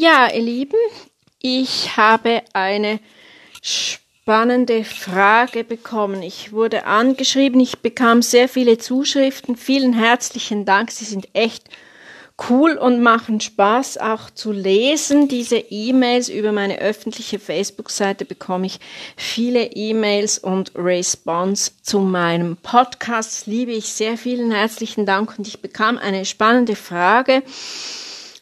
Ja, ihr Lieben, ich habe eine spannende Frage bekommen. Ich wurde angeschrieben, ich bekam sehr viele Zuschriften. Vielen herzlichen Dank, Sie sind echt cool und machen Spaß auch zu lesen. Diese E-Mails über meine öffentliche Facebook-Seite bekomme ich viele E-Mails und Response zu meinem Podcast. Liebe ich sehr. Vielen herzlichen Dank und ich bekam eine spannende Frage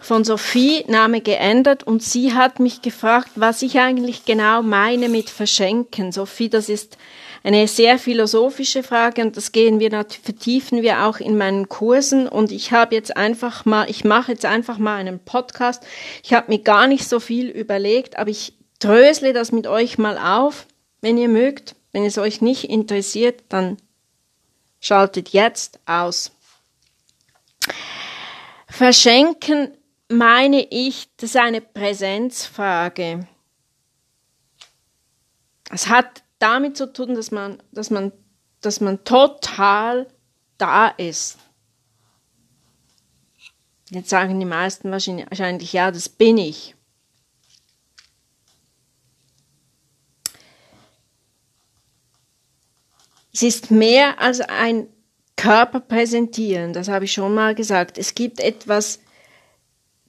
von Sophie, Name geändert, und sie hat mich gefragt, was ich eigentlich genau meine mit verschenken. Sophie, das ist eine sehr philosophische Frage und das gehen wir vertiefen wir auch in meinen Kursen und ich habe jetzt einfach mal, ich mache jetzt einfach mal einen Podcast. Ich habe mir gar nicht so viel überlegt, aber ich drösle das mit euch mal auf, wenn ihr mögt. Wenn es euch nicht interessiert, dann schaltet jetzt aus. Verschenken meine ich, das ist eine Präsenzfrage. Es hat damit zu tun, dass man, dass man, dass man total da ist. Jetzt sagen die meisten wahrscheinlich, ja, das bin ich. Es ist mehr als ein Körper präsentieren, das habe ich schon mal gesagt. Es gibt etwas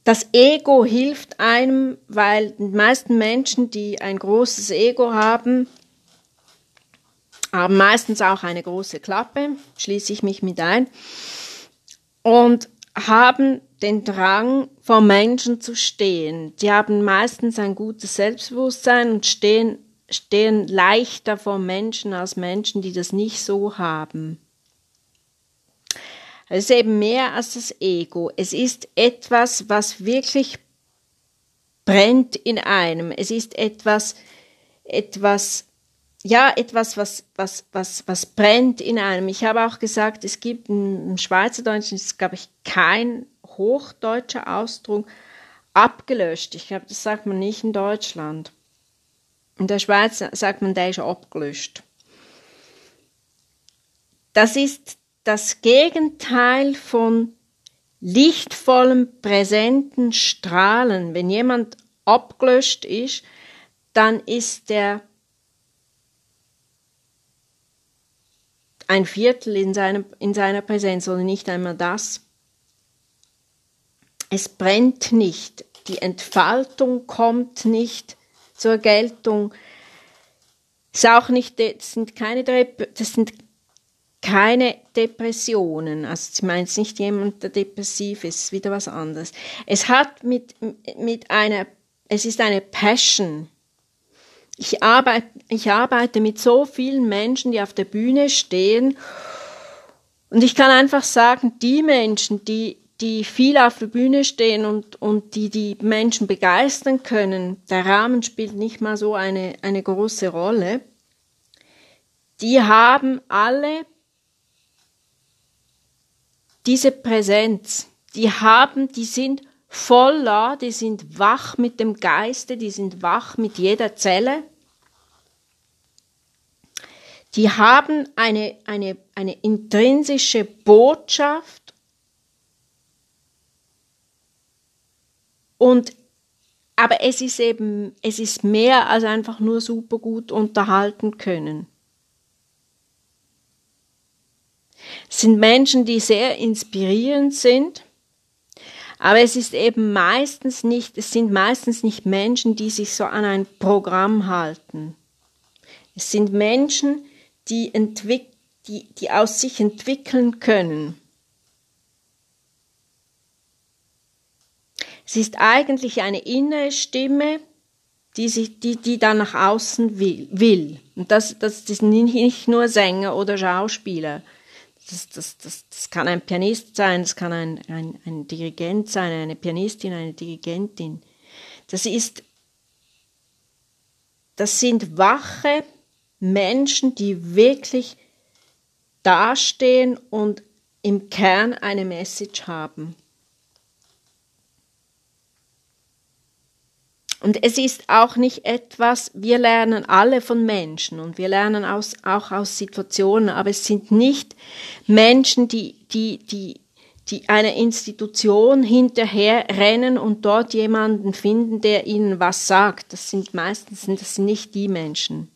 das Ego hilft einem, weil die meisten Menschen, die ein großes Ego haben, haben meistens auch eine große Klappe, schließe ich mich mit ein, und haben den Drang, vor Menschen zu stehen. Die haben meistens ein gutes Selbstbewusstsein und stehen, stehen leichter vor Menschen als Menschen, die das nicht so haben. Es ist eben mehr als das Ego. Es ist etwas, was wirklich brennt in einem. Es ist etwas, etwas, ja, etwas, was, was, was, was brennt in einem. Ich habe auch gesagt, es gibt im Schweizerdeutschen, ist, glaube ich, kein hochdeutscher Ausdruck abgelöscht. Ich glaube, das sagt man nicht in Deutschland. In der Schweiz sagt man, der ist abgelöscht. Das ist das Gegenteil von lichtvollem, präsenten Strahlen. Wenn jemand abgelöscht ist, dann ist er ein Viertel in, seinem, in seiner Präsenz oder nicht einmal das. Es brennt nicht, die Entfaltung kommt nicht zur Geltung. Ist auch nicht, das sind keine, das sind keine Depressionen. Also sie meint nicht jemand, der depressiv ist, wieder was anderes. Es hat mit, mit einer, es ist eine Passion. Ich arbeite, ich arbeite mit so vielen Menschen, die auf der Bühne stehen. Und ich kann einfach sagen, die Menschen, die, die viel auf der Bühne stehen und, und die die Menschen begeistern können, der Rahmen spielt nicht mal so eine, eine große Rolle. Die haben alle diese Präsenz, die haben, die sind voller, die sind wach mit dem Geiste, die sind wach mit jeder Zelle. Die haben eine, eine, eine intrinsische Botschaft und aber es ist eben, es ist mehr als einfach nur super gut unterhalten können. Es sind Menschen, die sehr inspirierend sind, aber es ist eben meistens nicht, es sind meistens nicht Menschen, die sich so an ein Programm halten. Es sind Menschen, die, entwick die, die aus sich entwickeln können. Es ist eigentlich eine innere Stimme, die, sich, die, die dann nach außen will. will. Und das, das, das sind nicht nur Sänger oder Schauspieler, das, das, das, das kann ein Pianist sein, das kann ein, ein, ein Dirigent sein, eine Pianistin, eine Dirigentin. Das ist, das sind wache Menschen, die wirklich dastehen und im Kern eine Message haben. Und es ist auch nicht etwas, wir lernen alle von Menschen und wir lernen aus, auch aus Situationen, aber es sind nicht Menschen, die, die, die, die einer Institution hinterher rennen und dort jemanden finden, der ihnen was sagt. Das sind meistens das sind nicht die Menschen.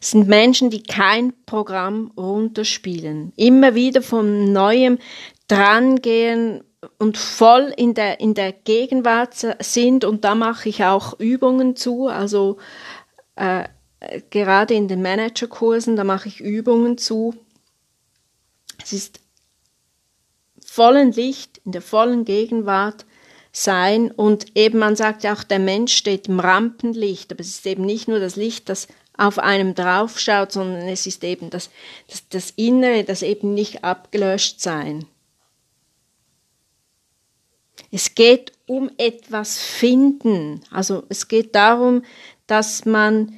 Es sind Menschen, die kein Programm runterspielen, immer wieder von neuem drangehen und voll in der, in der Gegenwart sind und da mache ich auch Übungen zu, also äh, gerade in den Managerkursen, da mache ich Übungen zu. Es ist vollen Licht, in der vollen Gegenwart sein und eben man sagt ja auch, der Mensch steht im Rampenlicht, aber es ist eben nicht nur das Licht, das auf einem draufschaut, sondern es ist eben das, das, das Innere, das eben nicht abgelöscht sein. Es geht um etwas finden. Also es geht darum, dass man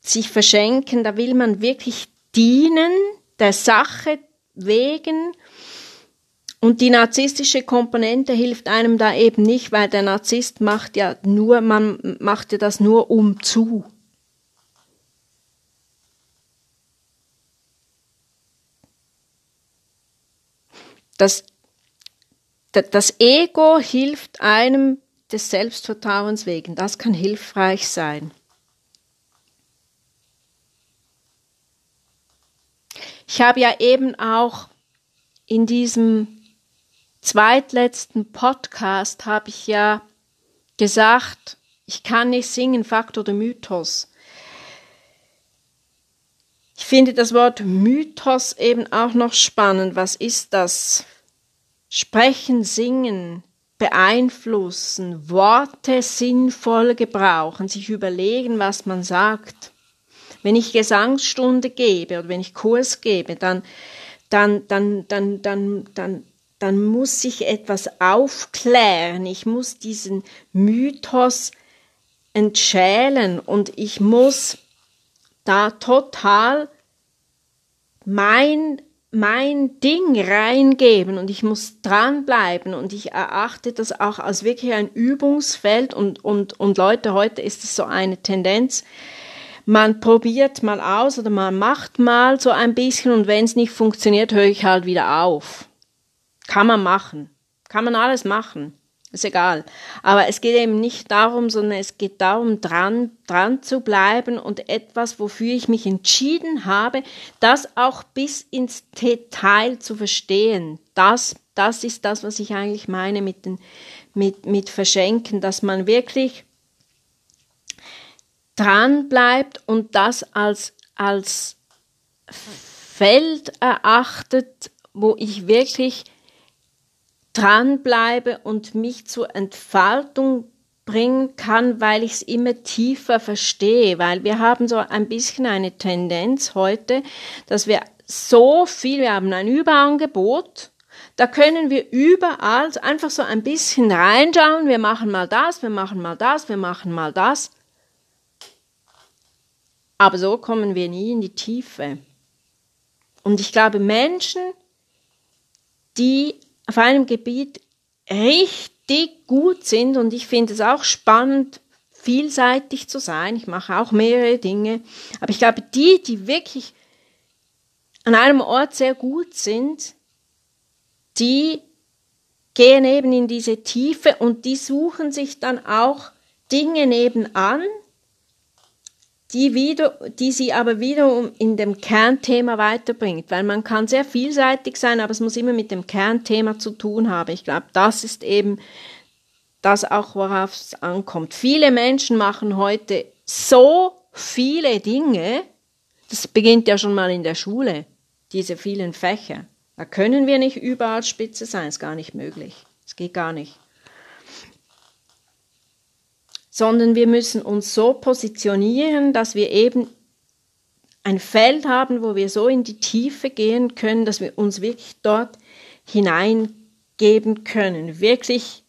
sich verschenken, da will man wirklich dienen, der Sache wegen. Und die narzisstische Komponente hilft einem da eben nicht, weil der Narzisst macht ja nur, man macht ja das nur um zu. Das, das Ego hilft einem des Selbstvertrauens wegen. Das kann hilfreich sein. Ich habe ja eben auch in diesem zweitletzten Podcast habe ich ja gesagt, ich kann nicht singen, Fakt oder Mythos. Ich finde das Wort Mythos eben auch noch spannend. Was ist das? Sprechen, singen, beeinflussen, Worte sinnvoll gebrauchen, sich überlegen, was man sagt. Wenn ich Gesangsstunde gebe oder wenn ich Kurs gebe, dann, dann, dann, dann, dann, dann, dann muss ich etwas aufklären. Ich muss diesen Mythos entschälen und ich muss da total mein mein Ding reingeben und ich muss dranbleiben. Und ich erachte das auch als wirklich ein Übungsfeld. Und, und, und Leute, heute ist es so eine Tendenz, man probiert mal aus oder man macht mal so ein bisschen. Und wenn es nicht funktioniert, höre ich halt wieder auf. Kann man machen. Kann man alles machen ist egal. Aber es geht eben nicht darum, sondern es geht darum, dran, dran zu bleiben und etwas, wofür ich mich entschieden habe, das auch bis ins Detail zu verstehen. Das, das ist das, was ich eigentlich meine mit, den, mit, mit Verschenken, dass man wirklich dran bleibt und das als, als Feld erachtet, wo ich wirklich dranbleibe und mich zur Entfaltung bringen kann, weil ich es immer tiefer verstehe, weil wir haben so ein bisschen eine Tendenz heute, dass wir so viel, wir haben ein Überangebot, da können wir überall einfach so ein bisschen reinschauen, wir machen mal das, wir machen mal das, wir machen mal das. Aber so kommen wir nie in die Tiefe. Und ich glaube, Menschen, die auf einem Gebiet richtig gut sind und ich finde es auch spannend, vielseitig zu sein. Ich mache auch mehrere Dinge. Aber ich glaube, die, die wirklich an einem Ort sehr gut sind, die gehen eben in diese Tiefe und die suchen sich dann auch Dinge nebenan, die, wieder, die sie aber wiederum in dem Kernthema weiterbringt, weil man kann sehr vielseitig sein, aber es muss immer mit dem Kernthema zu tun haben. Ich glaube, das ist eben das auch, worauf es ankommt. Viele Menschen machen heute so viele Dinge, das beginnt ja schon mal in der Schule, diese vielen Fächer. Da können wir nicht überall Spitze sein, ist gar nicht möglich. Es geht gar nicht sondern wir müssen uns so positionieren, dass wir eben ein Feld haben, wo wir so in die Tiefe gehen können, dass wir uns wirklich dort hineingeben können, wirklich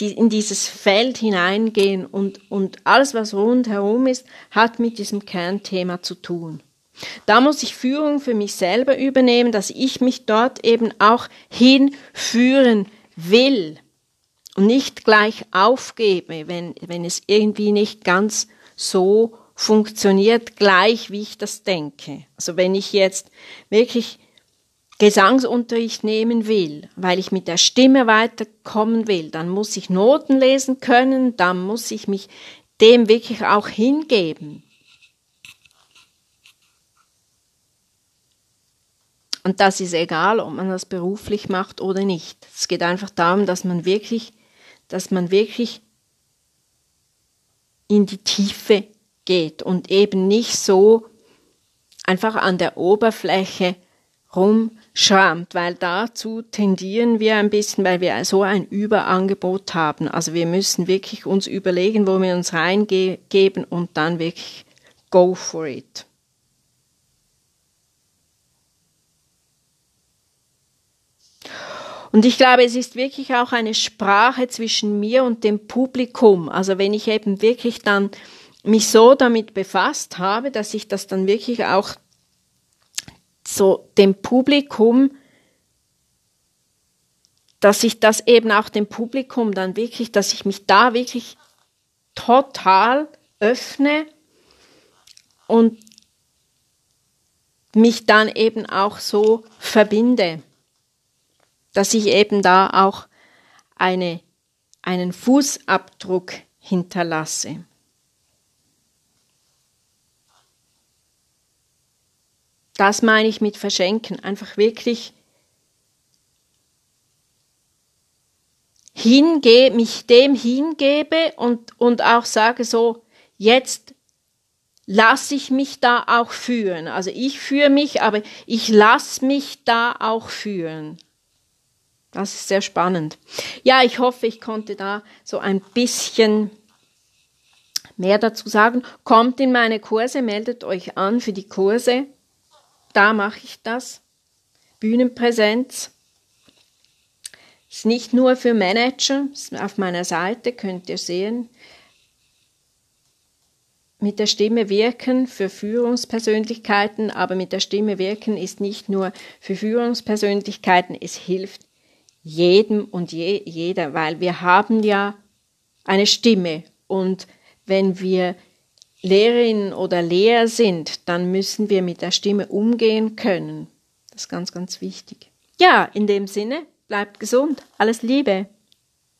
in dieses Feld hineingehen und, und alles, was rundherum ist, hat mit diesem Kernthema zu tun. Da muss ich Führung für mich selber übernehmen, dass ich mich dort eben auch hinführen will und nicht gleich aufgebe, wenn, wenn es irgendwie nicht ganz so funktioniert gleich, wie ich das denke. Also wenn ich jetzt wirklich Gesangsunterricht nehmen will, weil ich mit der Stimme weiterkommen will, dann muss ich Noten lesen können, dann muss ich mich dem wirklich auch hingeben. Und das ist egal, ob man das beruflich macht oder nicht. Es geht einfach darum, dass man wirklich, dass man wirklich in die Tiefe geht und eben nicht so einfach an der Oberfläche rumschrammt, weil dazu tendieren wir ein bisschen, weil wir so ein Überangebot haben. Also wir müssen wirklich uns überlegen, wo wir uns reingeben und dann wirklich go for it. Und ich glaube, es ist wirklich auch eine Sprache zwischen mir und dem Publikum. Also wenn ich eben wirklich dann mich so damit befasst habe, dass ich das dann wirklich auch so dem Publikum, dass ich das eben auch dem Publikum dann wirklich, dass ich mich da wirklich total öffne und mich dann eben auch so verbinde dass ich eben da auch eine, einen Fußabdruck hinterlasse. Das meine ich mit verschenken, einfach wirklich hinge, mich dem hingebe und, und auch sage so, jetzt lasse ich mich da auch führen. Also ich führe mich, aber ich lasse mich da auch führen. Das ist sehr spannend. Ja, ich hoffe, ich konnte da so ein bisschen mehr dazu sagen. Kommt in meine Kurse, meldet euch an für die Kurse. Da mache ich das. Bühnenpräsenz. Ist nicht nur für Manager, auf meiner Seite könnt ihr sehen. Mit der Stimme wirken für Führungspersönlichkeiten, aber mit der Stimme wirken ist nicht nur für Führungspersönlichkeiten, es hilft jedem und je, jeder, weil wir haben ja eine Stimme und wenn wir Lehrerin oder Lehrer sind, dann müssen wir mit der Stimme umgehen können. Das ist ganz, ganz wichtig. Ja, in dem Sinne, bleibt gesund. Alles Liebe.